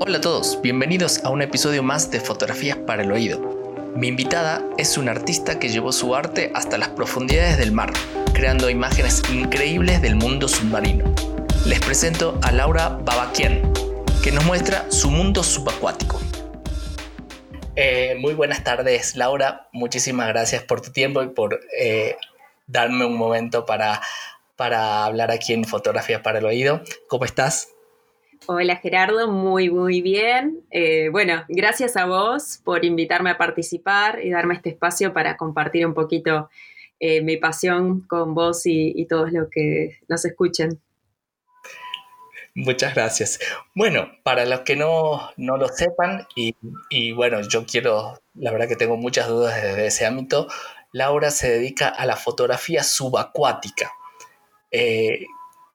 Hola a todos, bienvenidos a un episodio más de Fotografías para el Oído. Mi invitada es una artista que llevó su arte hasta las profundidades del mar, creando imágenes increíbles del mundo submarino. Les presento a Laura Babaquian, que nos muestra su mundo subacuático. Eh, muy buenas tardes, Laura. Muchísimas gracias por tu tiempo y por eh, darme un momento para, para hablar aquí en Fotografías para el Oído. ¿Cómo estás? Hola Gerardo, muy muy bien. Eh, bueno, gracias a vos por invitarme a participar y darme este espacio para compartir un poquito eh, mi pasión con vos y, todos los que nos escuchen. Muchas gracias. Bueno, para los que no, lo sepan, y, bueno, yo quiero, la verdad que tengo muchas dudas desde ese ámbito, Laura se dedica a la fotografía subacuática. Eh,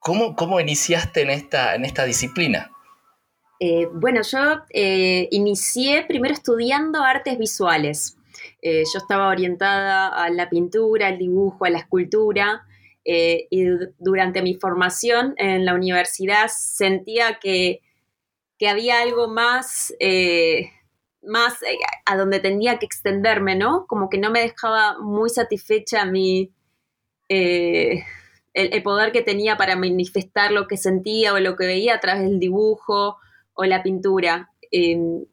¿Cómo, iniciaste en esta, en esta disciplina? Eh, bueno, yo eh, inicié primero estudiando artes visuales. Eh, yo estaba orientada a la pintura, al dibujo, a la escultura, y durante mi formación en la universidad sentía que, había algo más, más a donde tenía que extenderme, ¿no? Como que no me dejaba muy satisfecha mi el, poder que tenía para manifestar lo que sentía o lo que veía a través del dibujo o la pintura. en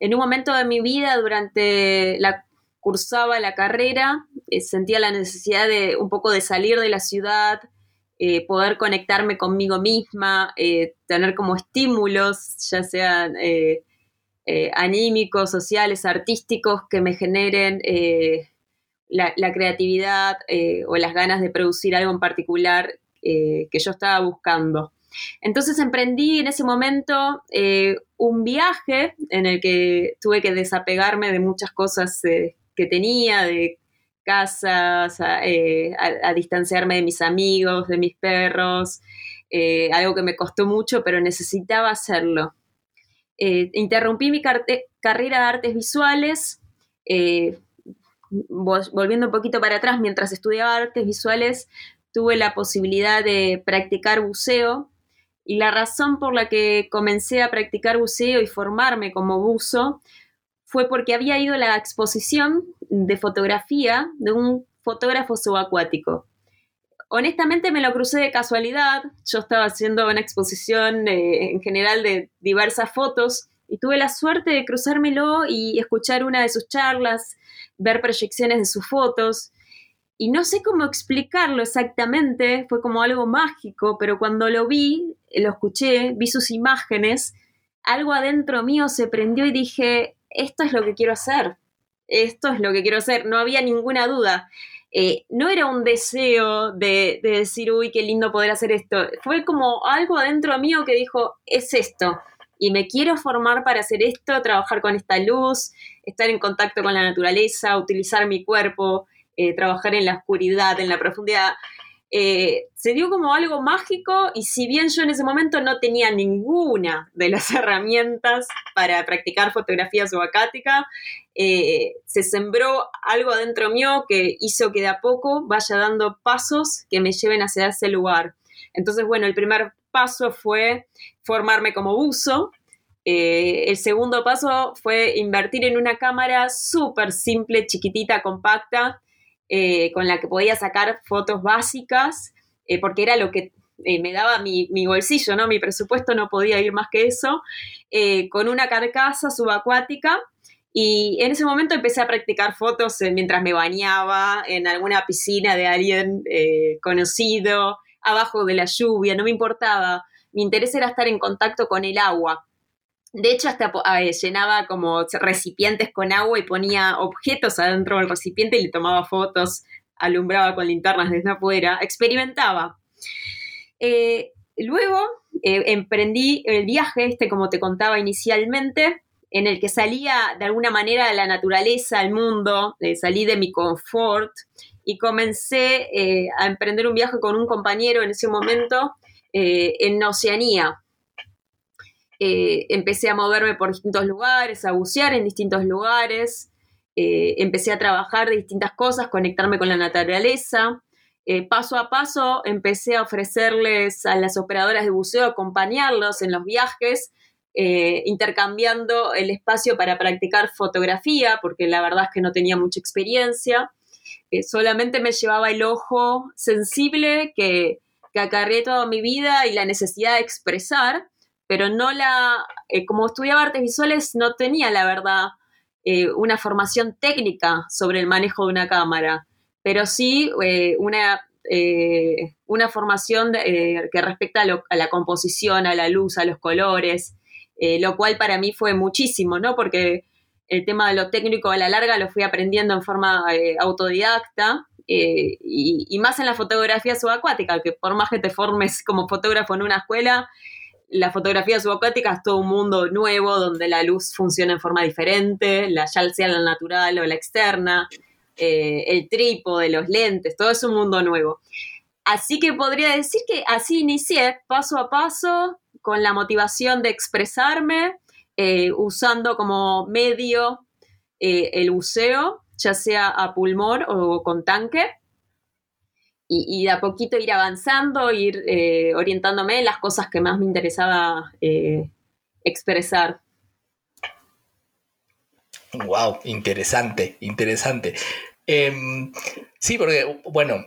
un momento de mi vida, durante la cursaba la carrera, eh, sentía la necesidad de un poco de salir de la ciudad, eh, poder conectarme conmigo misma, eh, tener como estímulos, ya sean anímicos, sociales, artísticos, que me generen la, creatividad eh, o las ganas de producir algo en particular eh, que yo estaba buscando. Entonces emprendí en ese momento eh, un viaje en el que tuve que desapegarme de muchas cosas que tenía, de casas, a, distanciarme de mis amigos, de mis perros, algo que me costó mucho, pero necesitaba hacerlo. interrumpí mi carrera de artes visuales, volviendo un poquito para atrás, mientras estudiaba artes visuales, tuve la posibilidad de practicar buceo y la razón por la que comencé a practicar buceo y formarme como buzo fue porque había ido a la exposición de fotografía de un fotógrafo subacuático. Honestamente me lo crucé de casualidad, yo estaba haciendo una exposición eh, en general de diversas fotos y tuve la suerte de cruzármelo y escuchar una de sus charlas, ver proyecciones de sus fotos. Y no sé cómo explicarlo exactamente, fue como algo mágico, pero cuando lo vi, lo escuché, vi sus imágenes, algo adentro mío se prendió y dije, esto es lo que quiero hacer, esto es lo que quiero hacer, no había ninguna duda. Eh, no era un deseo de, de decir, uy, qué lindo poder hacer esto, fue como algo adentro mío que dijo, es esto, y me quiero formar para hacer esto, trabajar con esta luz, estar en contacto con la naturaleza, utilizar mi cuerpo, eh, trabajar en la oscuridad, en la profundidad. Eh, se dio como algo mágico y si bien yo en ese momento no tenía ninguna de las herramientas para practicar fotografía subacática, eh, se sembró algo adentro mío que hizo que de a poco vaya dando pasos que me lleven hacia ese lugar. Entonces, bueno, el primer paso fue formarme como buzo. Eh, el segundo paso fue invertir en una cámara súper simple, chiquitita, compacta, eh, con la que podía sacar fotos básicas, eh, porque era lo que me daba mi, bolsillo, ¿no? Mi presupuesto no podía ir más que eso, con una carcasa subacuática. Y en ese momento empecé a practicar fotos mientras me bañaba en alguna piscina de alguien conocido, abajo de la lluvia, no me importaba. Mi interés era estar en contacto con el agua. De hecho, hasta llenaba como recipientes con agua y ponía objetos adentro del recipiente y le tomaba fotos, alumbraba con linternas desde afuera, experimentaba. Eh, luego eh, emprendí el viaje, este como te contaba inicialmente, en el que salía de alguna manera de la naturaleza, al mundo, eh, salí de mi confort y comencé eh, a emprender un viaje con un compañero en ese momento eh, en Oceanía. Eh, empecé a moverme por distintos lugares, a bucear en distintos lugares, empecé a trabajar de distintas cosas, conectarme con la naturaleza. paso a paso empecé a ofrecerles a las operadoras de buceo, acompañarlos en los viajes, eh, intercambiando el espacio para practicar fotografía, porque la verdad es que no tenía mucha experiencia. Eh, solamente me llevaba el ojo sensible que, que acarreé toda mi vida y la necesidad de expresar, pero no la, eh, como estudiaba artes visuales, no tenía la verdad una formación técnica sobre el manejo de una cámara, pero sí una eh, una formación eh, que respecta a, la composición, a la luz, a los colores, eh, lo cual para mí fue muchísimo, ¿no? Porque el tema de lo técnico a la larga lo fui aprendiendo en forma autodidacta y, más en la fotografía subacuática, que por más que te formes como fotógrafo en una escuela, la fotografía subacuática es todo un mundo nuevo donde la luz funciona en forma diferente, la, ya sea la natural o la externa, eh, el trípode, los lentes, todo es un mundo nuevo. Así que podría decir que así inicié paso a paso con la motivación de expresarme, eh, usando como medio eh, el buceo, ya sea a pulmón o con tanque. Y, de a poquito ir avanzando, ir orientándome en las cosas que más me interesaba expresar. Wow, interesante, interesante. Em, sí, porque, bueno,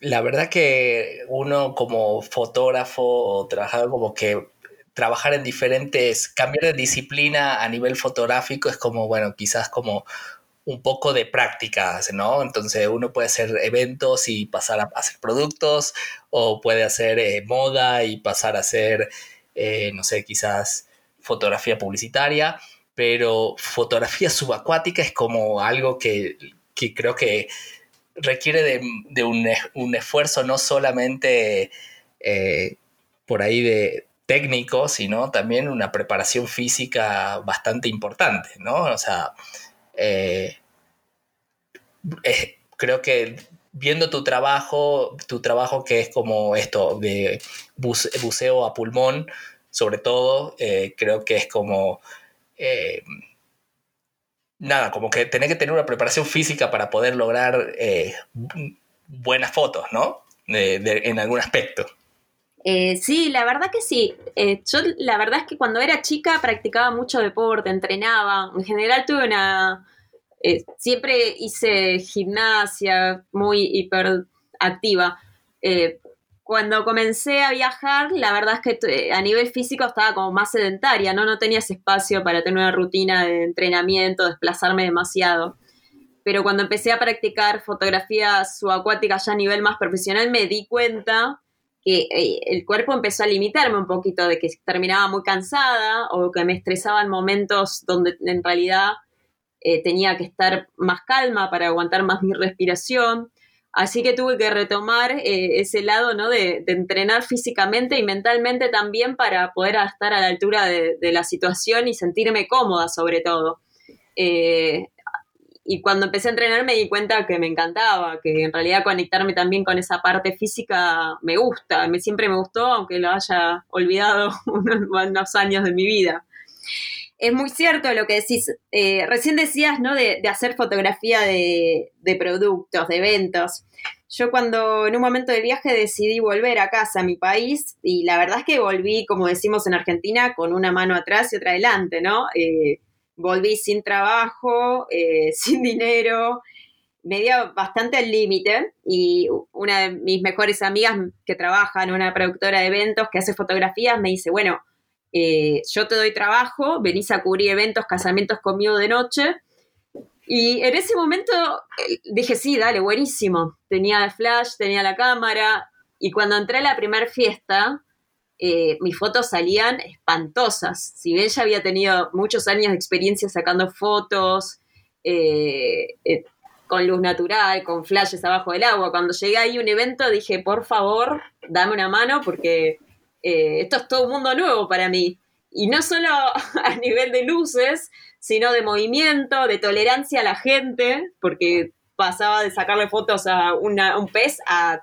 la verdad que uno como fotógrafo o trabajador como que trabajar en diferentes, cambiar de disciplina a nivel fotográfico es como, bueno, quizás como un poco de prácticas, ¿no? Entonces uno puede hacer eventos y pasar a hacer productos o puede hacer eh, moda y pasar a hacer, eh, no sé, quizás fotografía publicitaria pero fotografía subacuática es como algo que, creo que requiere de, un, esfuerzo no solamente eh, por ahí de técnico, sino también una preparación física bastante importante, ¿no? O sea, eh, creo que viendo tu trabajo, tu trabajo que es como esto de buceo a pulmón, sobre todo, eh, creo que es como eh, nada, como que tenés que tener una preparación física para poder lograr buenas fotos, ¿no? en algún aspecto. Eh, sí, la verdad que sí. yo la verdad es que cuando era chica practicaba mucho deporte, entrenaba. En general tuve una... siempre hice gimnasia muy hiperactiva cuando comencé a viajar, la verdad es que a nivel físico estaba como más sedentaria, ¿no? No tenía espacio para tener una rutina de entrenamiento, desplazarme demasiado. Pero cuando empecé a practicar fotografía subacuática ya a nivel más profesional, me di cuenta que eh, el cuerpo empezó a limitarme un poquito, de que terminaba muy cansada o que me estresaba en momentos donde en realidad eh, tenía que estar más calma para aguantar más mi respiración. Así que tuve que retomar eh, ese lado, ¿no? De, entrenar físicamente y mentalmente también para poder estar a la altura de, la situación y sentirme cómoda sobre todo. Y cuando empecé a entrenar me di cuenta que me encantaba, que en realidad conectarme también con esa parte física me gusta, me, siempre me gustó, aunque lo haya olvidado unos años de mi vida es muy cierto lo que decís. Eh, recién decías, ¿no? De, hacer fotografía de, productos, de eventos. Yo cuando en un momento de viaje decidí volver a casa, a mi país, y la verdad es que volví, como decimos en Argentina, con una mano atrás y otra adelante, ¿no? Eh, volví sin trabajo, eh, sin dinero, me dio bastante al límite y una de mis mejores amigas que trabaja en una productora de eventos que hace fotografías me dice, bueno, eh, yo te doy trabajo, venís a cubrir eventos, casamientos conmigo de noche. Y en ese momento eh, dije, sí, dale, buenísimo. Tenía el flash, tenía la cámara. Y cuando entré a la primera fiesta, eh, mis fotos salían espantosas. Si bien ya había tenido muchos años de experiencia sacando fotos con luz natural, con flashes abajo del agua, cuando llegué ahí a un evento dije, por favor, dame una mano porque eh, esto es todo un mundo nuevo para mí. Y no solo a nivel de luces, sino de movimiento, de tolerancia a la gente, porque pasaba de sacarle fotos a un pez a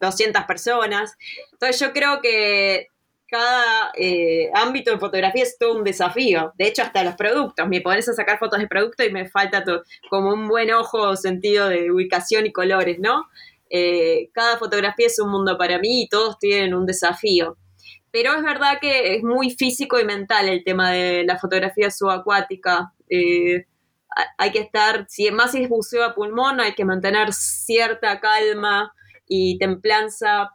200 personas. Entonces yo creo que cada eh, ámbito de fotografía es todo un desafío. De hecho, hasta los productos. Me pones a sacar fotos de producto y me falta como un buen ojo sentido de ubicación y colores, ¿no? Eh, cada fotografía es un mundo para mí y todos tienen un desafío. pero es verdad que es muy físico y mental el tema de la fotografía subacuática. Eh, hay que estar, si más si es buceo a pulmón, hay que mantener cierta calma y templanza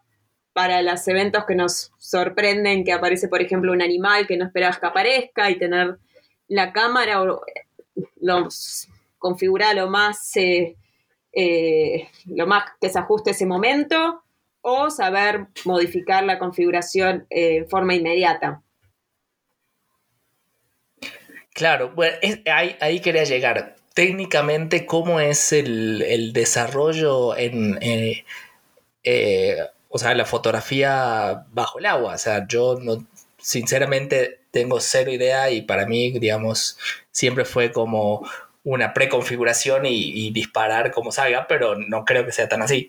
para los eventos que nos sorprenden, que aparece, por ejemplo, un animal que no esperabas que aparezca y tener la cámara o los, configurada lo más, eh, eh, lo más que se ajuste ese momento o saber modificar la configuración eh, en forma inmediata. Claro, bueno, ahí, quería llegar. Técnicamente, ¿cómo es el, desarrollo en, eh, eh, o sea, la fotografía bajo el agua? O sea, yo no, sinceramente tengo cero idea y para mí, digamos, siempre fue como una preconfiguración y, y disparar como salga, pero no creo que sea tan así.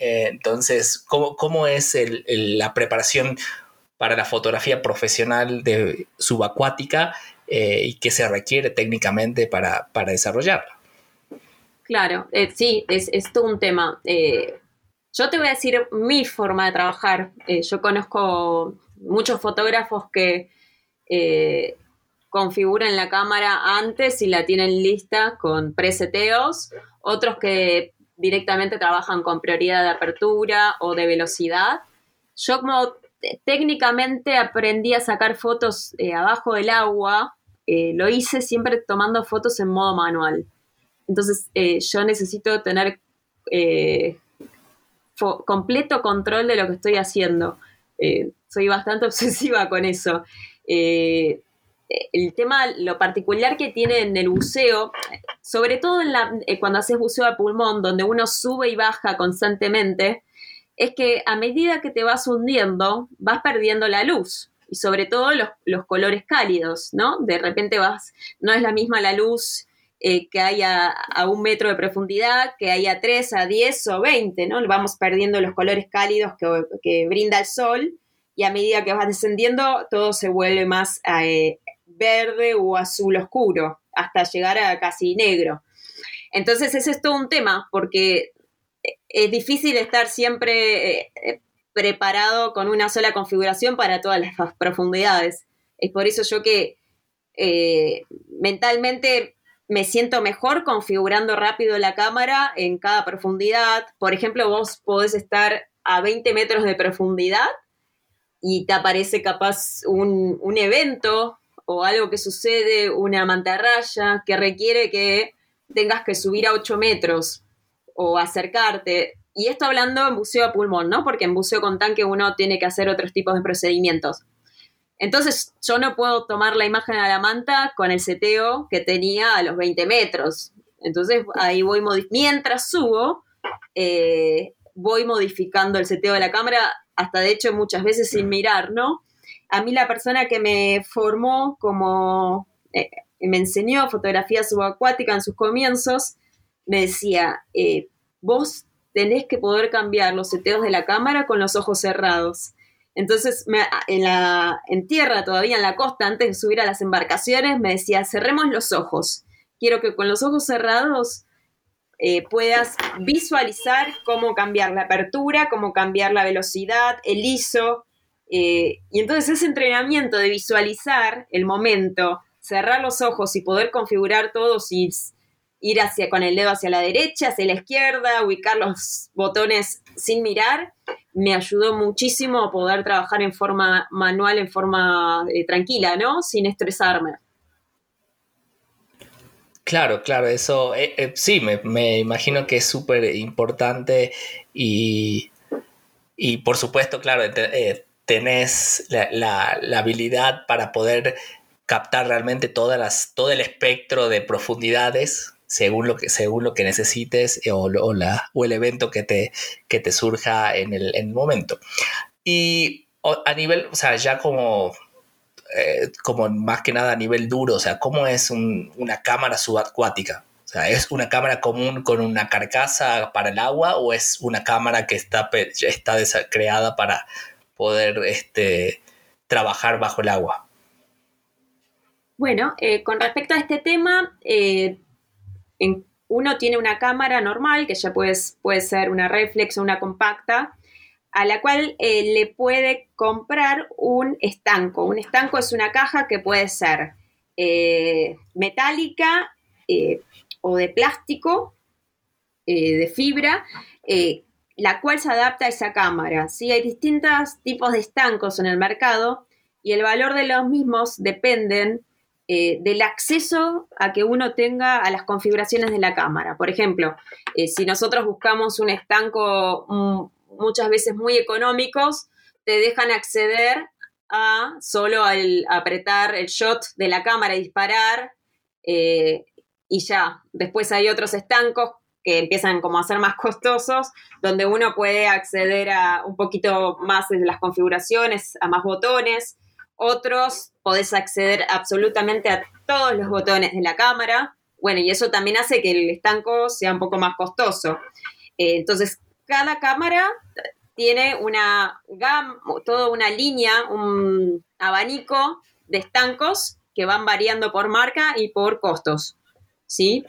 Eh, entonces, ¿cómo, cómo es la preparación para la fotografía profesional de subacuática eh, y qué se requiere técnicamente para, para desarrollarla? Claro, eh, sí, es, es, todo un tema. Yo te voy a decir mi forma de trabajar. yo conozco muchos fotógrafos que configuran la cámara antes y la tienen lista con preseteos, otros que directamente trabajan con prioridad de apertura o de velocidad. Yo como técnicamente aprendí a sacar fotos eh, abajo del agua, eh, lo hice siempre tomando fotos en modo manual. Entonces eh, yo necesito tener completo control de lo que estoy haciendo. soy bastante obsesiva con eso el tema, lo particular que tiene en el buceo, sobre todo en la, eh, cuando haces buceo a pulmón, donde uno sube y baja constantemente, es que a medida que te vas hundiendo, vas perdiendo la luz y sobre todo los, colores cálidos, ¿no? De repente vas, no es la misma la luz eh, que hay a, un metro de profundidad, que hay a 3, a 10 o 20, ¿no? Vamos perdiendo los colores cálidos que, brinda el sol y a medida que vas descendiendo todo se vuelve más eh, verde o azul oscuro, hasta llegar a casi negro. Entonces ese es todo un tema, porque es difícil estar siempre eh, preparado con una sola configuración para todas las profundidades. Es por eso yo que eh, mentalmente me siento mejor configurando rápido la cámara en cada profundidad. Por ejemplo, vos podés estar a 20 metros de profundidad y te aparece capaz un, un evento o algo que sucede, una mantarraya que requiere que tengas que subir a 8 metros o acercarte. Y esto hablando en buceo a pulmón, ¿no? Porque en buceo con tanque uno tiene que hacer otros tipos de procedimientos. Entonces yo no puedo tomar la imagen a la manta con el seteo que tenía a los 20 metros. Entonces ahí voy, mientras subo, eh, voy modificando el seteo de la cámara, hasta de hecho muchas veces sin mirar, ¿no? a mí la persona que me formó como, eh, me enseñó fotografía subacuática en sus comienzos, me decía, eh, vos tenés que poder cambiar los seteos de la cámara con los ojos cerrados. Entonces, en, la, en tierra, todavía en la costa, antes de subir a las embarcaciones, me decía, cerremos los ojos. Quiero que con los ojos cerrados eh, puedas visualizar cómo cambiar la apertura, cómo cambiar la velocidad, el ISO, eh, y entonces ese entrenamiento de visualizar el momento, cerrar los ojos y poder configurar todos y ir hacia, con el dedo hacia la derecha, hacia la izquierda, ubicar los botones sin mirar, me ayudó muchísimo a poder trabajar en forma manual, en forma eh, tranquila, ¿no? Sin estresarme. Claro, claro, eso eh, sí, me, imagino que es súper importante y, y por supuesto, claro, tenés la, habilidad para poder captar realmente todas las, todo el espectro de profundidades según lo que, según lo que necesites o, o, el evento que te, que te surja en el, momento. Y a nivel, o sea, ya como, eh, como más que nada a nivel duro, o sea, ¿cómo es una cámara subacuática? O sea, ¿es una cámara común con una carcasa para el agua o es una cámara que está, está creada para, poder este, trabajar bajo el agua. Bueno, eh, con respecto a este tema, eh, uno tiene una cámara normal, que ya puede, puede ser una reflex o una compacta, a la cual eh, le puede comprar un estanco. Un estanco es una caja que puede ser eh, metálica eh, o de plástico, de fibra, la cual se adapta a esa cámara. ¿sí? Hay distintos tipos de estancos en el mercado y el valor de los mismos dependen del acceso a que uno tenga a las configuraciones de la cámara. Por ejemplo, si nosotros buscamos un estanco muchas veces muy económicos, te dejan acceder a solo al apretar el shot de la cámara y disparar eh, y ya. Después hay otros estancos que empiezan como a ser más costosos, donde uno puede acceder a un poquito más de las configuraciones, a más botones. Otros podés acceder absolutamente a todos los botones de la cámara. Bueno, y eso también hace que el estanco sea un poco más costoso. Eh, entonces, cada cámara tiene una gama, toda una línea, un abanico de estancos que van variando por marca y por costos. ¿Sí?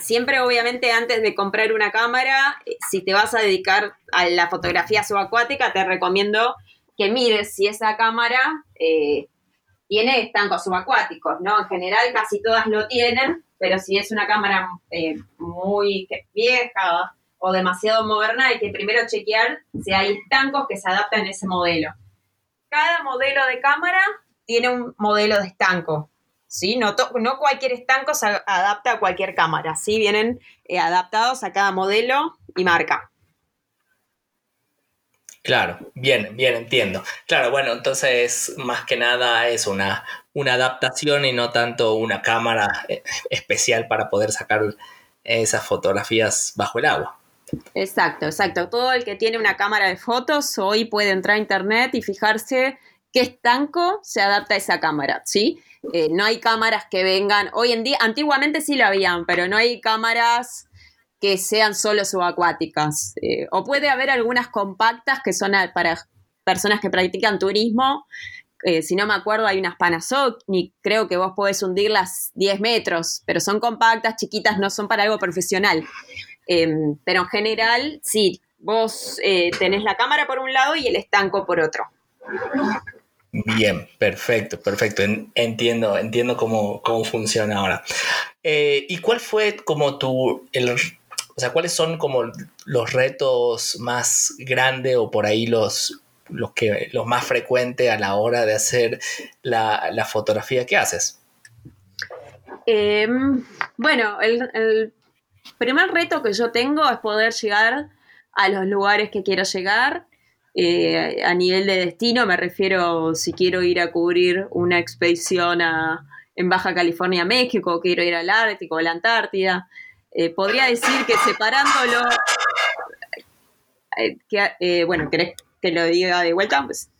Siempre, obviamente, antes de comprar una cámara, si te vas a dedicar a la fotografía subacuática, te recomiendo que mires si esa cámara eh, tiene estancos subacuáticos, ¿no? En general casi todas lo tienen, pero si es una cámara eh, muy vieja o demasiado moderna, hay que primero chequear si hay estancos que se adaptan a ese modelo. Cada modelo de cámara tiene un modelo de estanco. ¿sí? No, no cualquier estanco se adapta a cualquier cámara. ¿sí? Vienen eh, adaptados a cada modelo y marca. Claro, bien, bien, entiendo. Claro, bueno, entonces más que nada es una, una adaptación y no tanto una cámara eh, especial para poder sacar esas fotografías bajo el agua. Exacto, exacto. Todo el que tiene una cámara de fotos hoy puede entrar a internet y fijarse qué estanco se adapta a esa cámara, ¿sí? Eh, no hay cámaras que vengan, hoy en día, antiguamente sí lo habían, pero no hay cámaras que sean solo subacuáticas. Eh, o puede haber algunas compactas que son para personas que practican turismo. Eh, si no me acuerdo, hay unas Panasonic, creo que vos podés hundirlas 10 metros, pero son compactas, chiquitas, no son para algo profesional. Em, pero en general, sí, vos eh, tenés la cámara por un lado y el estanco por otro. Bien, perfecto, perfecto. Entiendo, entiendo cómo, funciona ahora. ¿Y cuál fue como tu, o sea, cuáles son como los retos más grandes o por ahí los, los, que, los más frecuentes a la hora de hacer la, fotografía que haces? Em, bueno, el, primer reto que yo tengo es poder llegar a los lugares que quiero llegar. Eh, a nivel de destino me refiero si quiero ir a cubrir una expedición en Baja California, México, quiero ir al Ártico, a la Antártida. Eh, podría decir que separándolo, eh, bueno, ¿querés que lo diga de vuelta? Pues,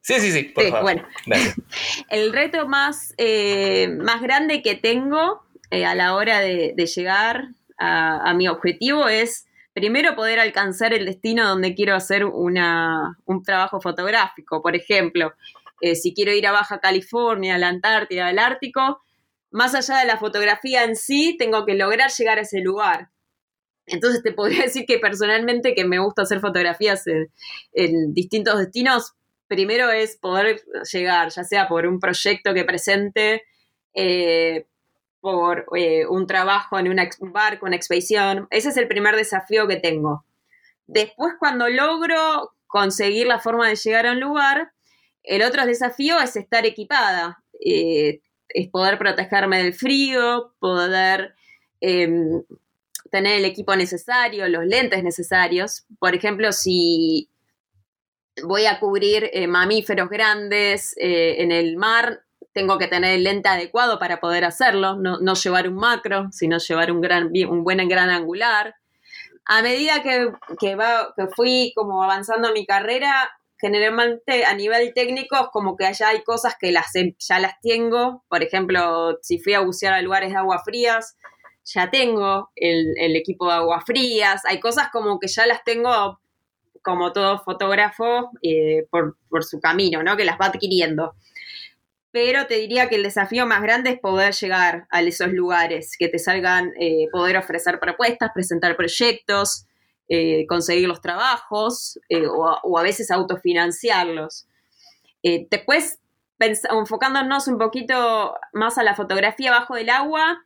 sí, sí, sí, por favor. Bueno, el reto más, más grande que tengo a la hora de llegar a, mi objetivo es primero poder alcanzar el destino donde quiero hacer una, un trabajo fotográfico. Por ejemplo, eh, si quiero ir a Baja California, a la Antártida, al Ártico, más allá de la fotografía en sí, tengo que lograr llegar a ese lugar. Entonces te podría decir que personalmente que me gusta hacer fotografías en, distintos destinos, primero es poder llegar, ya sea por un proyecto que presente, eh, por eh, un trabajo en un barco, una expedición. Ese es el primer desafío que tengo. Después, cuando logro conseguir la forma de llegar a un lugar, el otro desafío es estar equipada, eh, es poder protegerme del frío, poder em, tener el equipo necesario, los lentes necesarios. Por ejemplo, si voy a cubrir eh, mamíferos grandes en el mar, tengo que tener el lente adecuado para poder hacerlo, no, llevar un macro, sino llevar un, gran, un buen gran angular. A medida que, que, que fui como avanzando mi carrera, generalmente a nivel técnico es como que allá hay cosas que las, ya las tengo. Por ejemplo, si fui a bucear a lugares de agua frías, ya tengo el, equipo de agua frías. Hay cosas como que ya las tengo como todo fotógrafo eh, por, por, su camino, ¿no? Que las va adquiriendo pero te diría que el desafío más grande es poder llegar a esos lugares, que te salgan, eh, poder ofrecer propuestas, presentar proyectos, eh, conseguir los trabajos eh, o, a veces autofinanciarlos. después, enfocándonos un poquito más a la fotografía bajo del agua,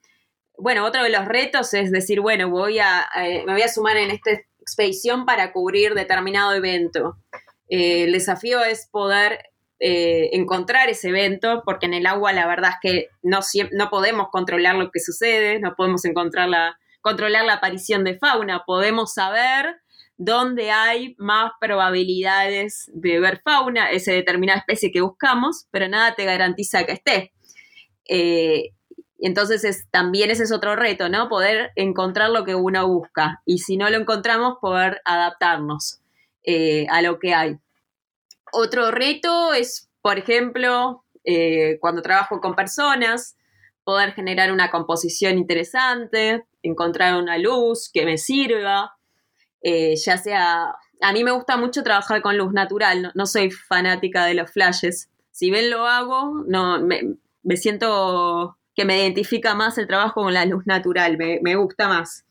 bueno, otro de los retos es decir, bueno, voy a, me voy a sumar en esta expedición para cubrir determinado evento. el desafío es poder eh, encontrar ese evento, porque en el agua la verdad es que no, no podemos controlar lo que sucede, no podemos encontrar la, controlar la aparición de fauna, podemos saber dónde hay más probabilidades de ver fauna, esa determinada especie que buscamos, pero nada te garantiza que esté. Eh, entonces es, también ese es otro reto, ¿no? Poder encontrar lo que uno busca y si no lo encontramos, poder adaptarnos eh, a lo que hay. Otro reto es, por ejemplo, eh, cuando trabajo con personas, poder generar una composición interesante, encontrar una luz que me sirva, eh, ya sea, a mí me gusta mucho trabajar con luz natural, no, soy fanática de los flashes. Si bien lo hago, no, me, siento que me identifica más el trabajo con la luz natural, me gusta más.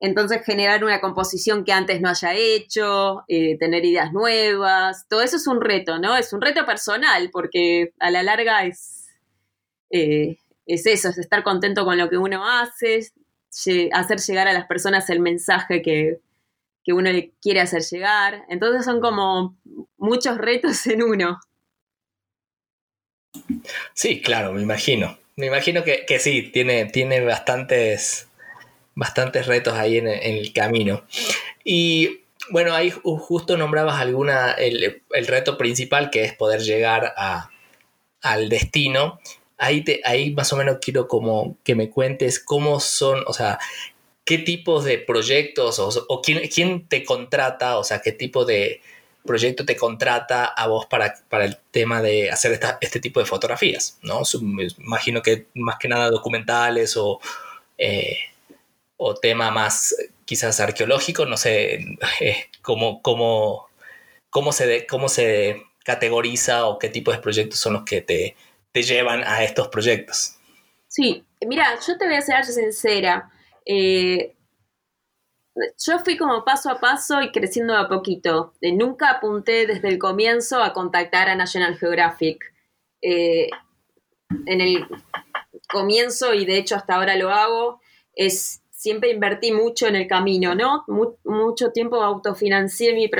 Entonces generar una composición que antes no haya hecho, eh, tener ideas nuevas, todo eso es un reto, ¿no? Es un reto personal porque a la larga es, eh, es eso, es estar contento con lo que uno hace, hacer llegar a las personas el mensaje que, que uno le quiere hacer llegar. Entonces son como muchos retos en uno. Sí, claro, me imagino. Me imagino que, que sí, tiene, tiene bastantes bastantes retos ahí en, el camino. Y bueno, ahí justo nombrabas alguna, el, reto principal que es poder llegar a, al destino. Ahí, te, ahí más o menos quiero como que me cuentes cómo son, o sea, qué tipos de proyectos o, quién, quién, te contrata, o sea, qué tipo de proyecto te contrata a vos para, para el tema de hacer este tipo de fotografías, ¿no? Imagino que más que nada documentales o... Eh, o tema más quizás arqueológico, no sé eh, cómo, cómo, cómo, se cómo se categoriza o qué tipo de proyectos son los que te, llevan a estos proyectos. Sí, mira, yo te voy a ser sincera. Eh, yo fui como paso a paso y creciendo a poquito. Eh, nunca apunté desde el comienzo a contactar a National Geographic. en el comienzo, y de hecho hasta ahora lo hago, es siempre invertí mucho en el camino, ¿no? mucho tiempo autofinancié mi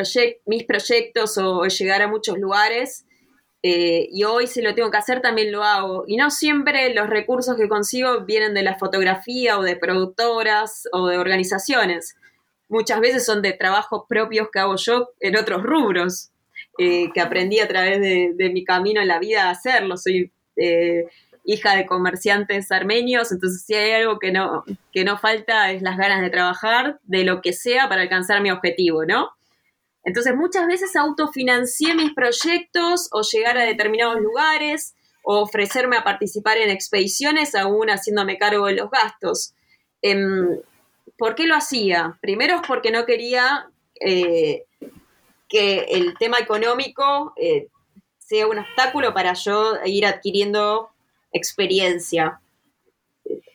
mis proyectos o, llegar a muchos lugares. Eh, y hoy si lo tengo que hacer también lo hago. Y no siempre los recursos que consigo vienen de la fotografía o de productoras o de organizaciones. Muchas veces son de trabajos propios que hago yo en otros rubros, eh, que aprendí a través de, mi camino en la vida a hacerlo. Soy eh, hija de comerciantes armenios, entonces si hay algo que no, que no falta es las ganas de trabajar de lo que sea para alcanzar mi objetivo, ¿no? Entonces muchas veces autofinancié mis proyectos o llegar a determinados lugares o ofrecerme a participar en expediciones aún haciéndome cargo de los gastos. Em, ¿Por qué lo hacía? Primero es porque no quería eh, que el tema económico eh, sea un obstáculo para yo ir adquiriendo experiencia.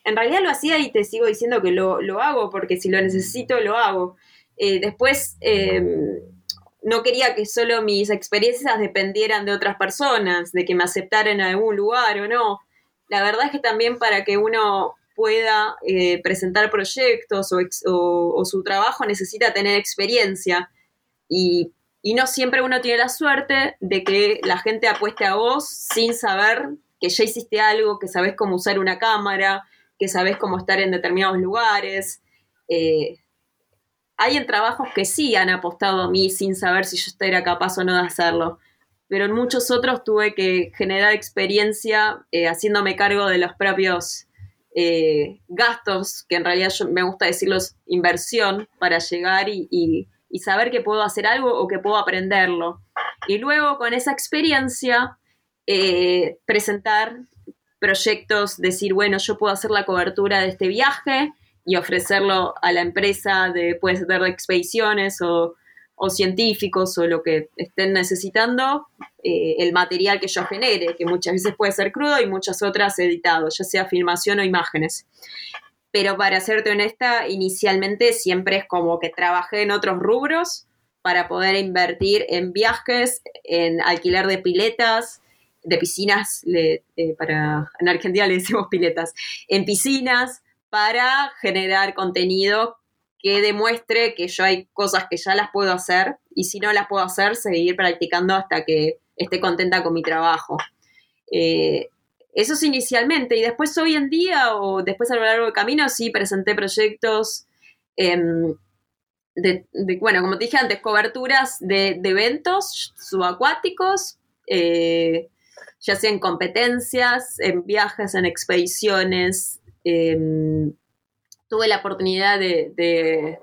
En realidad lo hacía y te sigo diciendo que lo, hago, porque si lo necesito, lo hago. Eh, después, em, no quería que solo mis experiencias dependieran de otras personas, de que me aceptaran en algún lugar o no. La verdad es que también para que uno pueda eh, presentar proyectos o, su trabajo necesita tener experiencia. Y, no siempre uno tiene la suerte de que la gente apueste a vos sin saber que ya hiciste algo, que sabes cómo usar una cámara, que sabes cómo estar en determinados lugares. Eh, hay en trabajos que sí han apostado a mí sin saber si yo era capaz o no de hacerlo, pero en muchos otros tuve que generar experiencia eh, haciéndome cargo de los propios eh, gastos, que en realidad me gusta decirlos inversión, para llegar y, y saber que puedo hacer algo o que puedo aprenderlo. Y luego con esa experiencia eh, presentar proyectos, decir, bueno, yo puedo hacer la cobertura de este viaje y ofrecerlo a la empresa de, puede ser de expediciones o, científicos o lo que estén necesitando, eh, el material que yo genere, que muchas veces puede ser crudo y muchas otras editado, ya sea filmación o imágenes. pero para serte honesta, inicialmente siempre es como que trabajé en otros rubros para poder invertir en viajes, en alquiler de piletas, de piscinas, eh, para, en Argentina le decimos piletas, en piscinas para generar contenido que demuestre que yo hay cosas que ya las puedo hacer y si no las puedo hacer, seguir practicando hasta que esté contenta con mi trabajo. Eh, eso es inicialmente. Y después hoy en día, o después a lo largo del camino, sí presenté proyectos em, de, bueno, como te dije antes, coberturas de, eventos subacuáticos, eh, ya sea en competencias, en viajes, en expediciones. Em, tuve la oportunidad de,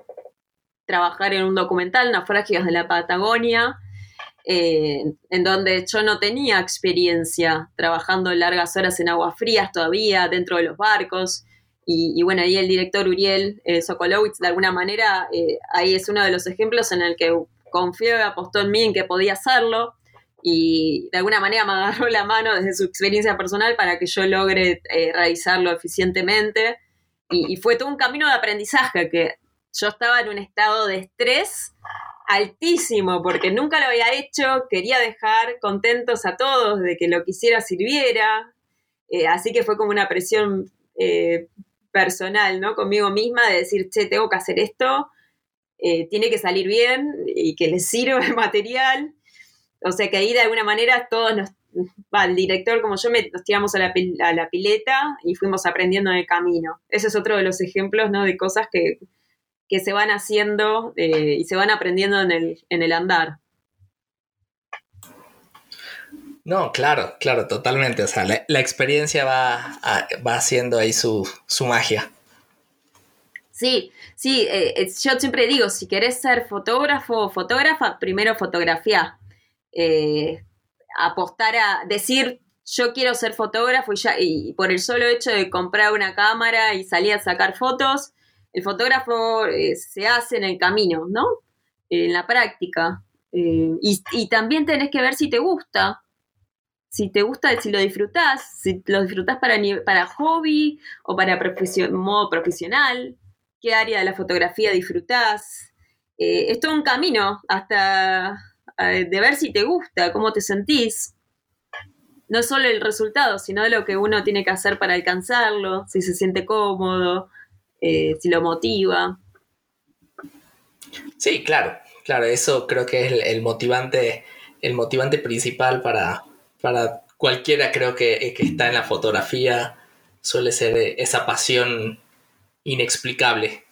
trabajar en un documental, Naufragios de la Patagonia, eh, en donde yo no tenía experiencia trabajando largas horas en aguas frías todavía, dentro de los barcos. Y, bueno, ahí el director Uriel eh, Sokolowitz, de alguna manera, eh, ahí es uno de los ejemplos en el que confió y apostó en mí en que podía hacerlo. Y de alguna manera me agarró la mano desde su experiencia personal para que yo logre realizarlo eficientemente. Y, fue todo un camino de aprendizaje que yo estaba en un estado de estrés altísimo porque nunca lo había hecho, quería dejar contentos a todos de que lo quisiera sirviera, eh, así que fue como una presión eh, personal, ¿no? Conmigo misma de decir, che, tengo que hacer esto, eh, tiene que salir bien y que les sirva el material. O sea que ahí de alguna manera todos nos, va, el director como yo me, nos tiramos a la, a la pileta y fuimos aprendiendo en el camino. Ese es otro de los ejemplos, ¿no? De cosas que, que se van haciendo eh, y se van aprendiendo en el, en el andar. No, claro, claro, totalmente. O sea, la, experiencia va, va haciendo ahí su, magia. Sí, sí, eh, yo siempre digo, si querés ser fotógrafo o fotógrafa, primero fotografía. Eh, apostar a decir, yo quiero ser fotógrafo y, por el solo hecho de comprar una cámara y salir a sacar fotos, el fotógrafo eh, se hace en el camino, ¿no? en la práctica. Eh, y, también tenés que ver si te gusta. Si te gusta, si lo disfrutás, si lo disfrutás para, para hobby o para modo profesional, qué área de la fotografía disfrutás. Es todo un camino hasta de ver si te gusta, cómo te sentís. No solo el resultado, sino lo que uno tiene que hacer para alcanzarlo, si se siente cómodo, eh, si lo motiva. Sí, claro, claro, eso creo que es el, motivante, el motivante principal para, para cualquiera creo que, está en la fotografía, suele ser esa pasión inexplicable.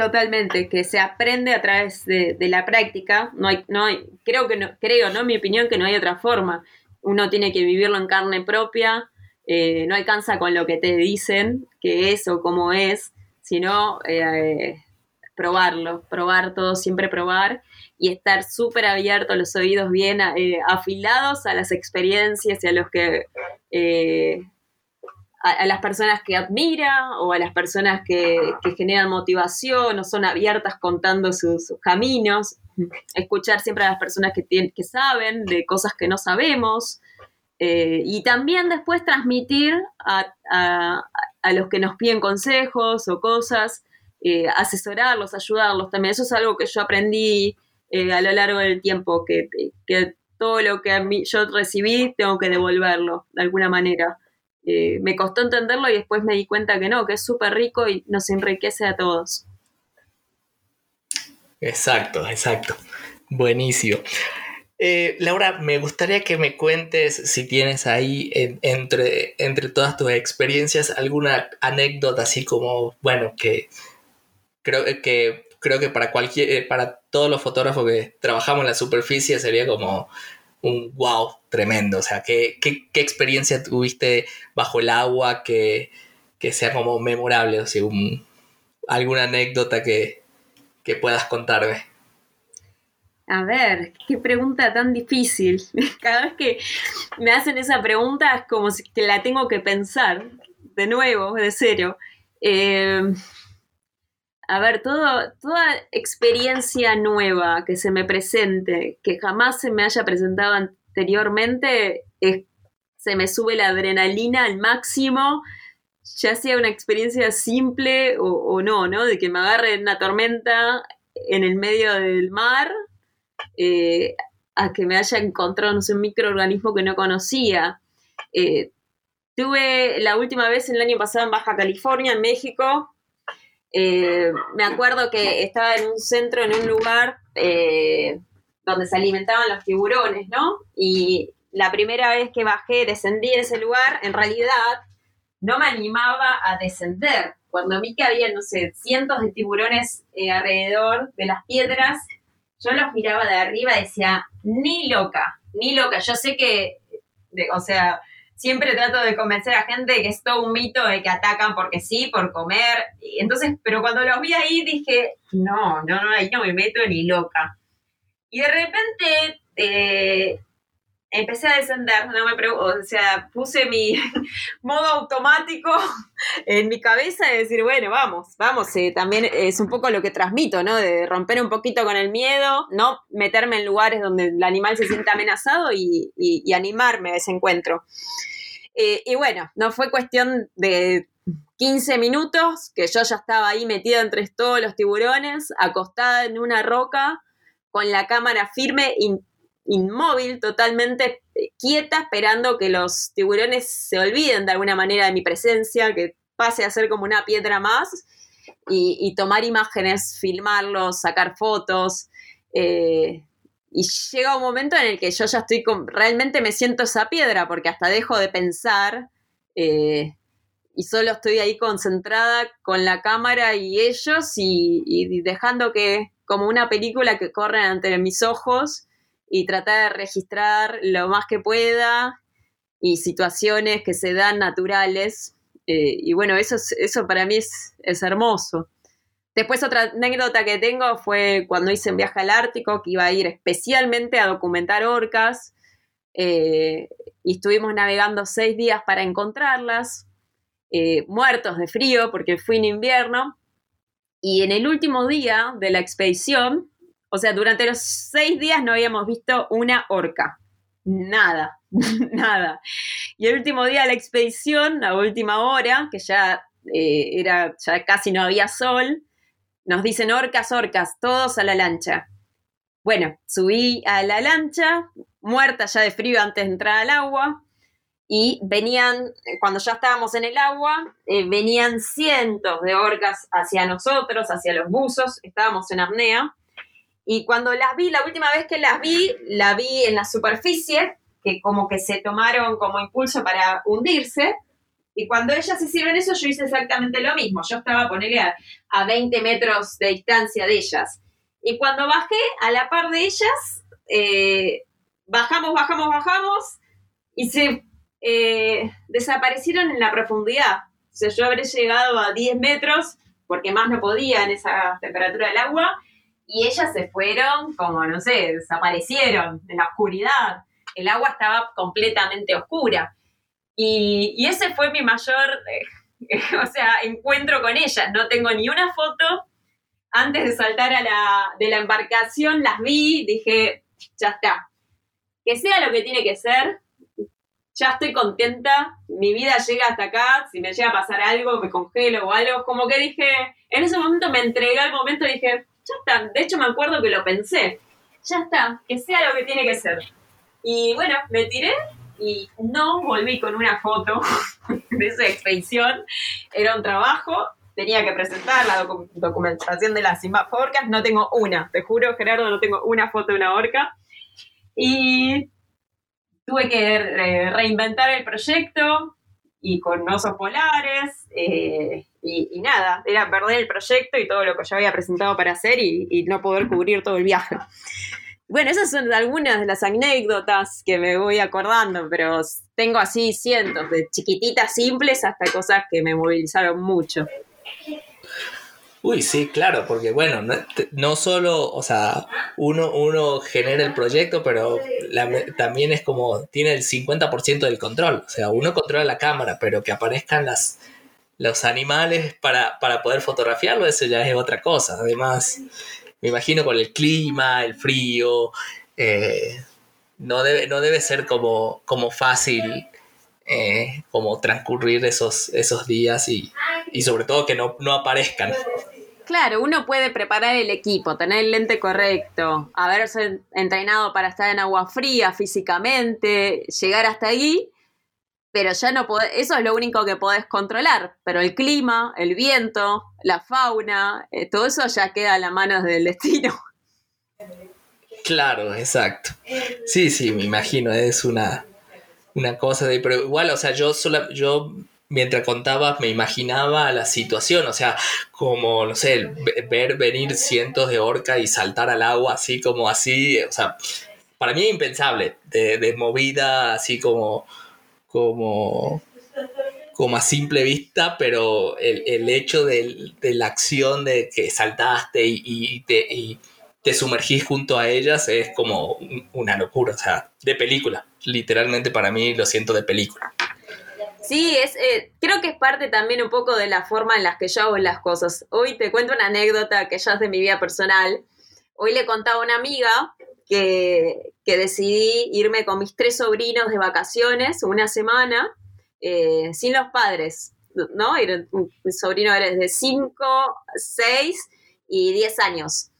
Totalmente, que se aprende a través de, la práctica. No hay, no hay, creo que no, creo, ¿no? Mi opinión que no hay otra forma. Uno tiene que vivirlo en carne propia, eh, no alcanza con lo que te dicen que es o cómo es, sino eh, probarlo, probar todo, siempre probar y estar súper abierto, los oídos bien eh, afilados a las experiencias y a los que... A, las personas que admira o a las personas que, generan motivación o son abiertas contando sus, caminos, escuchar siempre a las personas que, tienen, que saben de cosas que no sabemos, eh, y también después transmitir a, los que nos piden consejos o cosas, eh, asesorarlos, ayudarlos también. Eso es algo que yo aprendí eh, a lo largo del tiempo, que, todo lo que a mí, yo recibí tengo que devolverlo de alguna manera. Me costó entenderlo y después me di cuenta que no, que es súper rico y nos enriquece a todos. Exacto, exacto. Buenísimo. Eh, Laura, me gustaría que me cuentes si tienes ahí entre, entre todas tus experiencias alguna anécdota así como, bueno, que creo que creo que para cualquier, eh, para todos los fotógrafos que trabajamos en la superficie sería como un wow tremendo. O sea, ¿qué, qué, experiencia tuviste bajo el agua que, sea como memorable? O sea, alguna anécdota que, que puedas contarme. A ver, qué pregunta tan difícil. Cada vez que me hacen esa pregunta es como si que la tengo que pensar de nuevo, de cero. Eh, a ver, toda experiencia nueva que se me presente, que jamás se me haya presentado anteriormente, se me sube la adrenalina al máximo. ya sea una experiencia simple o, no, ¿no? De que me agarre en una tormenta en el medio del mar, eh, a que me haya encontrado, un microorganismo que no conocía. Eh, tuve la última vez el año pasado en Baja California, en México. Eh, me acuerdo que estaba en un centro, en un lugar donde se alimentaban los tiburones, ¿no? Y la primera vez que bajé, descendí en ese lugar, en realidad no me animaba a descender. Cuando vi que había, no sé, cientos de tiburones eh, alrededor de las piedras, yo los miraba de arriba y decía, ni loca, ni loca. Yo sé que, o sea, siempre trato de convencer a gente de que es todo un mito de que atacan porque sí, por comer. entonces, pero cuando los vi ahí dije, no, no, no, ahí no me meto ni loca. Y de repente eh, empecé a descender, no me o sea, puse mi modo automático en mi cabeza de decir, bueno, vamos, vamos, eh, también es un poco lo que transmito, ¿no? De romper un poquito con el miedo, no meterme en lugares donde el animal se sienta amenazado y, animarme a ese encuentro. Eh, y bueno, no fue cuestión de 15 minutos que yo ya estaba ahí metida entre todos los tiburones, acostada en una roca, con la cámara firme, inmóvil, totalmente eh, quieta, esperando que los tiburones se olviden de alguna manera de mi presencia, que pase a ser como una piedra más, y, tomar imágenes, filmarlos, sacar fotos. Eh, y llega un momento en el que yo ya estoy realmente me siento esa piedra, porque hasta dejo de pensar eh, y solo estoy ahí concentrada con la cámara y ellos y dejando que, como una película que corre ante mis ojos y tratar de registrar lo más que pueda y situaciones que se dan naturales. Eh, y bueno, eso, eso para mí es, hermoso. Después otra anécdota que tengo fue cuando hice un viaje al Ártico, que iba a ir especialmente a documentar orcas. Eh, y estuvimos navegando seis días para encontrarlas, eh, muertos de frío porque fui en invierno. Y en el último día de la expedición, o sea, durante los seis días no habíamos visto una orca. Nada, nada. Y el último día de la expedición, la última hora, que ya eh, era, ya casi no había sol, nos dicen orcas, orcas, todos a la lancha. Bueno, subí a la lancha, muerta ya de frío antes de entrar al agua, y venían, cuando ya estábamos en el agua, eh, venían cientos de orcas hacia nosotros, hacia los buzos, estábamos en apnea, y cuando las vi, la última vez que las vi, la vi en la superficie, que como que se tomaron como impulso para hundirse, y cuando ellas hicieron eso, yo hice exactamente lo mismo, yo estaba, ponerle a, a 20 metros de distancia de ellas, y cuando bajé a la par de ellas, eh, bajamos, bajamos, bajamos, y se eh, desaparecieron en la profundidad. O sea, yo habré llegado a 10 metros, porque más no podía en esa temperatura del agua, y ellas se fueron como, no sé, desaparecieron en la oscuridad. El agua estaba completamente oscura. Y, ese fue mi mayor, eh, o sea, encuentro con ellas. No tengo ni una foto. Antes de saltar a la, de la embarcación las vi, dije, ya está. Que sea lo que tiene que ser, ya estoy contenta, mi vida llega hasta acá, si me llega a pasar algo, me congelo o algo, como que dije, en ese momento me entregué al momento y dije, ya está, de hecho me acuerdo que lo pensé, ya está, que sea lo que tiene que ser. Y bueno, me tiré y no volví con una foto de esa expedición, era un trabajo, tenía que presentar la documentación de las orcas, no tengo una, te juro Gerardo, no tengo una foto de una orca. Y tuve que reinventar el proyecto y con osos polares eh, y, nada, era perder el proyecto y todo lo que yo había presentado para hacer y, no poder cubrir todo el viaje. Bueno, esas son algunas de las anécdotas que me voy acordando, pero tengo así cientos, de chiquititas simples hasta cosas que me movilizaron mucho. Uy, sí, claro, porque bueno, no, solo, o sea, uno, uno genera el proyecto, pero también es como, tiene el 50% del control, o sea, uno controla la cámara, pero que aparezcan las, los animales para, poder fotografiarlo, eso ya es otra cosa. Además, me imagino con el clima, el frío, eh, no, debe, no debe ser como, como fácil eh, como transcurrir esos, esos días y, sobre todo que no, no aparezcan. Claro, uno puede preparar el equipo, tener el lente correcto, haberse entrenado para estar en agua fría físicamente, llegar hasta ahí, pero ya no podés, eso es lo único que podés controlar, pero el clima, el viento, la fauna, eh, todo eso ya queda a las manos del destino. Claro, exacto. Sí, sí, me imagino, es una, una cosa de, pero igual, o sea, yo solo, yo mientras contabas me imaginaba la situación, o sea, como, no sé, ver venir cientos de orcas y saltar al agua así como así, o sea, para mí es impensable, de, de movida así como como, como a simple vista, pero el, hecho de, la acción de que saltaste y, te, te sumergís junto a ellas es como una locura, o sea, de película. Literalmente para mí lo siento de película. Sí, es, eh, creo que es parte también un poco de la forma en la que yo hago las cosas. Hoy te cuento una anécdota que ya es de mi vida personal. Hoy le contaba a una amiga que, decidí irme con mis tres sobrinos de vacaciones una semana eh, sin los padres, ¿no? Mi sobrino era de 5, 6 y 10 años.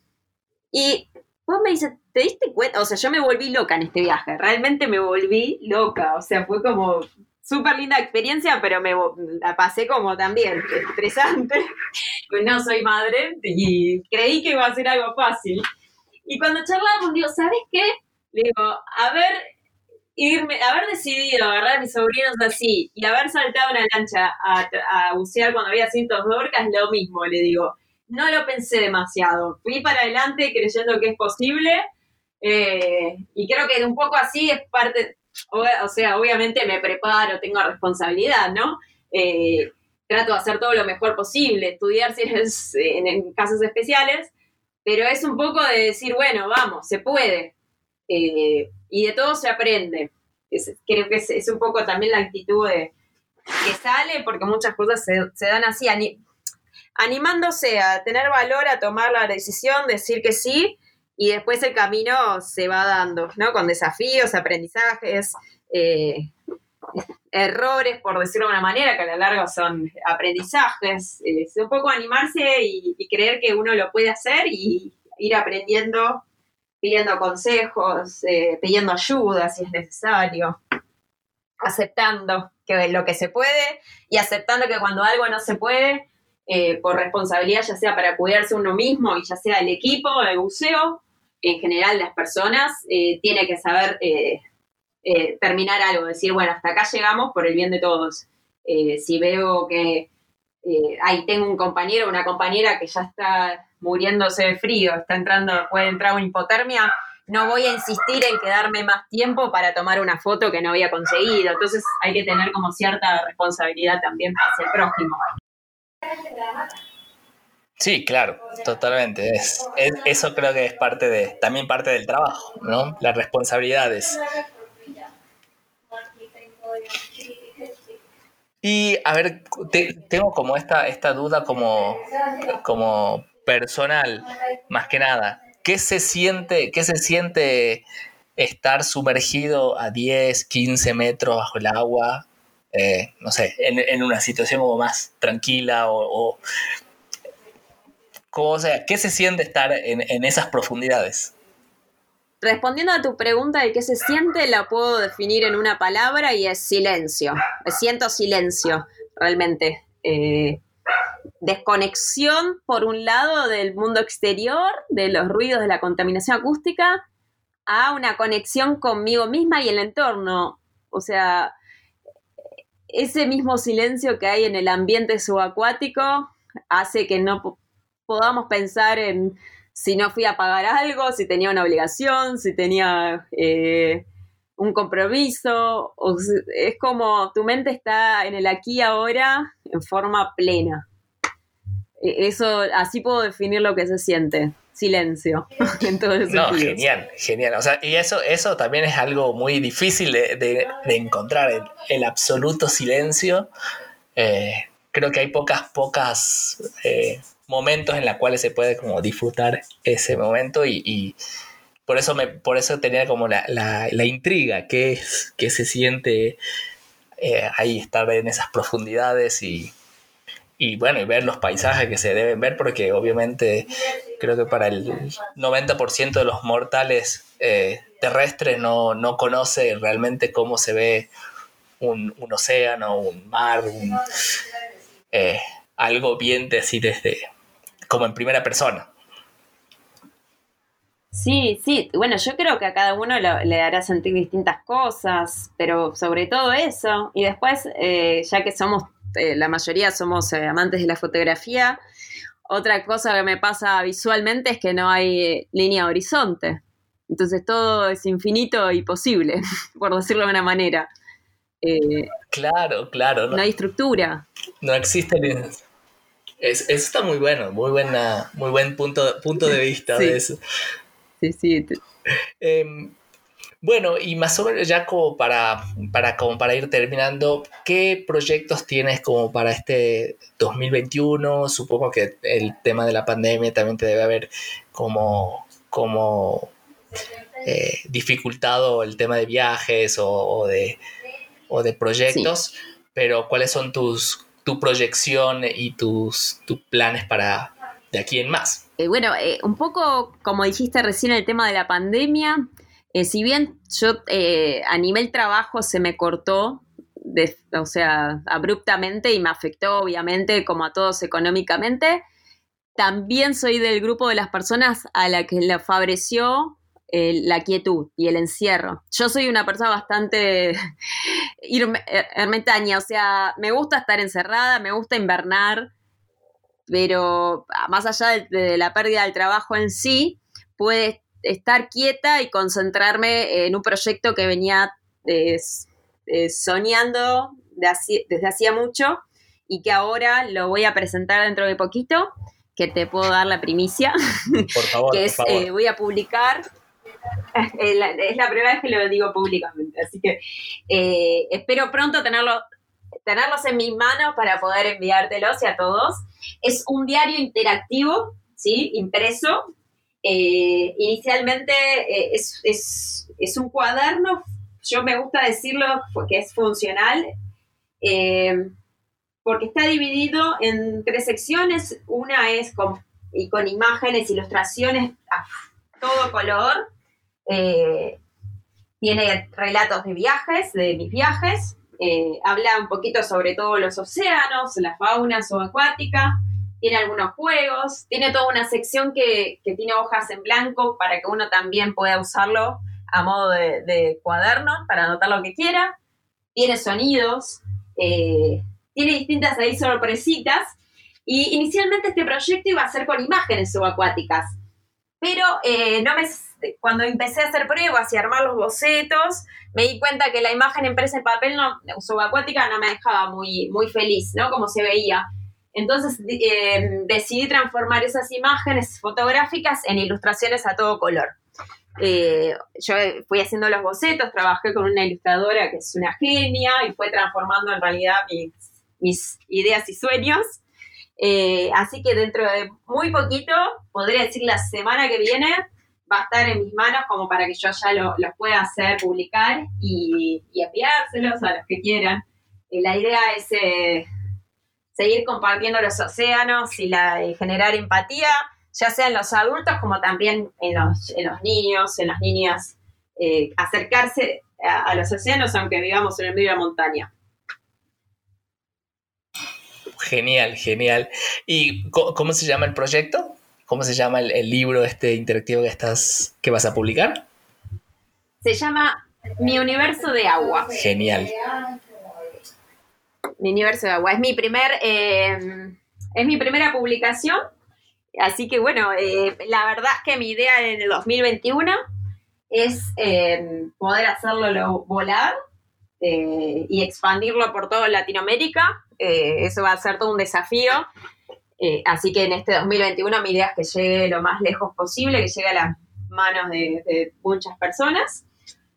Y vos me dices, ¿te diste cuenta? O sea, yo me volví loca en este viaje, realmente me volví loca, o sea, fue como súper linda experiencia, pero me la pasé como también estresante. Pues no soy madre y creí que iba a ser algo fácil. Y cuando charlábamos, digo, ¿sabes qué? Le digo, haber, irme, haber decidido agarrar a mis sobrinos así y haber saltado una lancha a, bucear cuando había cientos de orcas es lo mismo, le digo. No lo pensé demasiado. Fui para adelante creyendo que es posible. Eh, y creo que un poco así es parte, o, sea, obviamente me preparo, tengo responsabilidad, ¿no? Eh, trato de hacer todo lo mejor posible, estudiar si es en casos especiales, pero es un poco de decir, bueno, vamos, se puede. Eh, y de todo se aprende. creo que es, un poco también la actitud que sale, porque muchas cosas se, dan así, animándose a tener valor, a tomar la decisión, decir que sí, y después el camino se va dando, ¿no? Con desafíos, aprendizajes, eh, errores, por decirlo de una manera, que a la larga son aprendizajes. Es un poco animarse y, creer que uno lo puede hacer y ir aprendiendo, pidiendo consejos, eh, pidiendo ayuda si es necesario, aceptando que lo que se puede y aceptando que cuando algo no se puede, eh, por responsabilidad, ya sea para cuidarse uno mismo y ya sea el equipo, el buceo, en general las personas, eh, tiene que saber eh, terminar algo, decir, bueno, hasta acá llegamos por el bien de todos. Eh, si veo que eh, ahí tengo un compañero o una compañera que ya está muriéndose de frío, está entrando, puede entrar una hipotermia, no voy a insistir en quedarme más tiempo para tomar una foto que no había conseguido. Entonces hay que tener como cierta responsabilidad también hacia el prójimo. Sí, claro, totalmente. Es, eso creo que es parte de, también parte del trabajo, ¿no? Las responsabilidades. Y a ver, tengo como esta, esta duda como, como personal, más que nada. ¿Qué se siente, qué se siente estar sumergido a 10, 15 metros bajo el agua? Eh, no sé, en, una situación como más tranquila o sea, ¿qué se siente estar en, en esas profundidades? Respondiendo a tu pregunta de qué se siente, la puedo definir en una palabra y es silencio. Siento silencio, realmente. Eh, desconexión, por un lado, del mundo exterior, de los ruidos de la contaminación acústica, a una conexión conmigo misma y el entorno. O sea, ese mismo silencio que hay en el ambiente subacuático hace que no podamos pensar en si no fui a pagar algo, si tenía una obligación, si tenía eh, un compromiso. es como tu mente está en el aquí y ahora en forma plena. E, eso, así puedo definir lo que se siente. Silencio. en no, genial, genial. O sea, y eso, eso también es algo muy difícil de, encontrar, el, absoluto silencio. Eh, creo que hay pocas, pocas eh, momentos en los cuales se puede como disfrutar ese momento y, por eso me por eso tenía como la, intriga que es que se siente eh, ahí estar en esas profundidades y, y bueno, y ver los paisajes que se deben ver, porque obviamente creo que para el 90% de los mortales eh, terrestres no, no, conoce realmente cómo se ve un, un océano, un mar, eh, algo bien decir desde como en primera persona. Sí, sí, bueno, yo creo que a cada uno le hará sentir distintas cosas, pero sobre todo eso. Y después, eh, ya que somos, eh, la mayoría somos eh, amantes de la fotografía, otra cosa que me pasa visualmente es que no hay línea horizonte. Entonces todo es infinito y posible, por decirlo de una manera. claro, claro. No, hay estructura. No existe. Es, eso está muy bueno, muy buena, muy buen punto, punto de vista de eso sí, sí. Em, bueno, y más o menos ya como para, para, como para ir terminando, ¿qué proyectos tienes como para este 2021? Supongo que el tema de la pandemia también te debe haber como, como eh, dificultado el tema de viajes o, de, o de proyectos, pero ¿cuáles son tus tu proyección y tus, tus planes para de aquí en más? Eh, bueno, eh, un poco como dijiste recién el tema de la pandemia, eh, si bien yo a nivel trabajo se me cortó, o sea, abruptamente y me afectó obviamente como a todos económicamente, también soy del grupo de las personas a la que le favoreció la quietud y el encierro. Yo soy una persona bastante ermitaña, o sea, me gusta estar encerrada, me gusta invernar, pero ah, más allá de, la pérdida del trabajo en sí, puede estar quieta y concentrarme en un proyecto que venía eh, eh, soñando desde hacía mucho y que ahora lo voy a presentar dentro de poquito, que te puedo dar la primicia, por favor, que es, eh, voy a publicar es la, primera vez que lo digo públicamente, así que espero pronto tenerlo tenerlos en mis manos para poder enviártelos y a todos. Es un diario interactivo, ¿sí? Impreso. Eh, inicialmente eh, es, un cuaderno, yo me gusta decirlo porque es funcional, eh, porque está dividido en tres secciones. Una es con, y con imágenes, ilustraciones a todo color. Tiene relatos de viajes, de mis viajes. Eh, habla un poquito sobre todo los océanos, la fauna subacuática, tiene algunos juegos, tiene toda una sección que, tiene hojas en blanco para que uno también pueda usarlo a modo de, cuaderno para anotar lo que quiera, tiene sonidos, eh, tiene distintas ahí sorpresitas, y inicialmente este proyecto iba a ser con imágenes subacuáticas, pero eh, no me cuando empecé a hacer pruebas y armar los bocetos, me di cuenta que la imagen impresa en papel no, subacuática no me dejaba muy, muy feliz, ¿no? Como se veía. Entonces eh, decidí transformar esas imágenes fotográficas en ilustraciones a todo color. Eh, yo fui haciendo los bocetos, trabajé con una ilustradora que es una genia y fue transformando en realidad mis, ideas y sueños. Eh, así que dentro de muy poquito, podría decir la semana que viene, va a estar en mis manos como para que yo ya lo, pueda hacer, publicar y, enviárselos a los que quieran. Eh, la idea es eh, seguir compartiendo los océanos y generar empatía, ya sea en los adultos como también en los, niños, en las niñas, eh, acercarse a, los océanos aunque vivamos en el medio de la montaña. Genial, genial. ¿Y cómo se llama el proyecto? ¿Cómo se llama el, libro este interactivo que estás que vas a publicar? Se llama Mi universo de agua. Genial. Mi universo de agua. Es mi primer eh, es mi primera publicación. Así que bueno, eh, la verdad es que mi idea en el 2021 es eh, poder hacerlo volar y expandirlo por toda Latinoamérica. eso va a ser todo un desafío. Eh, así que en este 2021 mi idea es que llegue lo más lejos posible, que llegue a las manos de, muchas personas.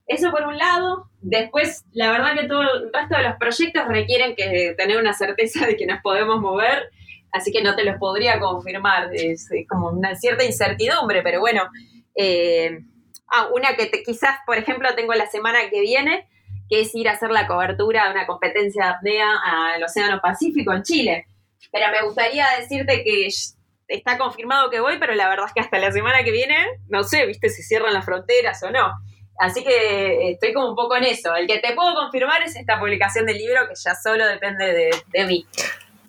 Eso por un lado. Después, la verdad que todo el resto de los proyectos requieren que tener una certeza de que nos podemos mover, así que no te los podría confirmar. Es, como una cierta incertidumbre, pero bueno. Eh, ah, una que quizás, por ejemplo, tengo la semana que viene, que es ir a hacer la cobertura de una competencia de apnea al Océano Pacífico en Chile. Pero me gustaría decirte que está confirmado que voy, pero la verdad es que hasta la semana que viene, no sé, viste, si cierran las fronteras o no. Así que estoy como un poco en eso. El que te puedo confirmar es esta publicación del libro que ya solo depende de, mí.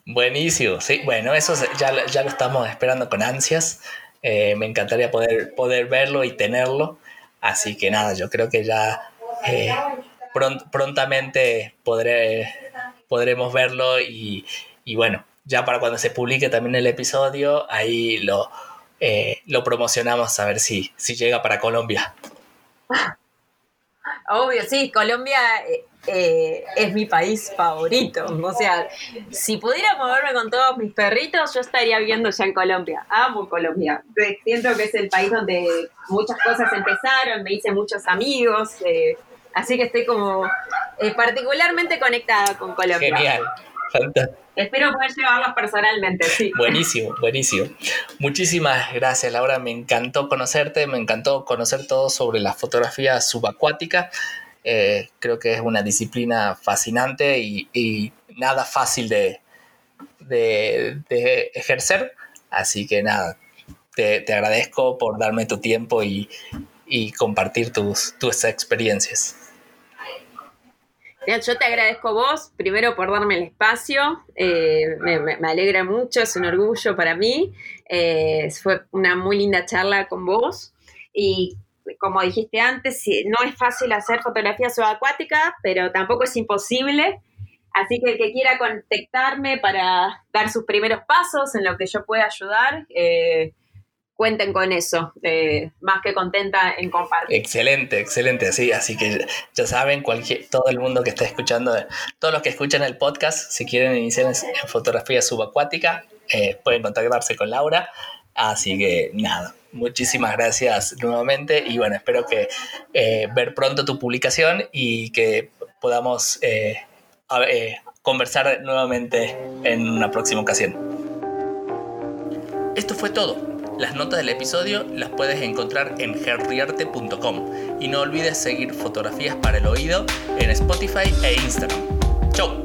Buenísimo, sí, bueno, eso ya, ya lo estamos esperando con ansias. Eh, me encantaría poder, poder verlo y tenerlo. Así que nada, yo creo que ya eh, prontamente podremos verlo y, bueno, ya para cuando se publique también el episodio, ahí lo, eh, lo promocionamos a ver si, si llega para Colombia. Obvio, sí, Colombia eh, eh, es mi país favorito. O sea, si pudiera moverme con todos mis perritos, yo estaría viviendo ya en Colombia. Amo Colombia. Siento que es el país donde muchas cosas empezaron, me hice muchos amigos. Eh, así que estoy como particularmente conectada con Colombia. Genial. Espero poder llevarlos personalmente, sí. Buenísimo, buenísimo. Muchísimas gracias, Laura. Me encantó conocerte, me encantó conocer todo sobre la fotografía subacuática. Eh, creo que es una disciplina fascinante y, nada fácil de, de, ejercer. Así que nada, te, agradezco por darme tu tiempo y, compartir tus, tus experiencias yo te agradezco a vos, primero por darme el espacio, eh, me, alegra mucho, es un orgullo para mí, eh, fue una muy linda charla con vos. Y como dijiste antes, no es fácil hacer fotografía subacuática, pero tampoco es imposible, así que el que quiera contactarme para dar sus primeros pasos en lo que yo pueda ayudar, eh, cuenten con eso, más que contenta en compartir. Excelente, excelente, sí, así que ya saben, cualquier, todo el mundo que está escuchando, todos los que escuchan el podcast, si quieren iniciar en, fotografía subacuática, eh, pueden contactarse con Laura, así que nada. Muchísimas gracias nuevamente y bueno, espero que eh, ver pronto tu publicación y que podamos eh, conversar nuevamente en una próxima ocasión. Esto fue todo. Las notas del episodio las puedes encontrar en herriarte.com y no olvides seguir fotografías para el oído en Spotify e Instagram. ¡Chau!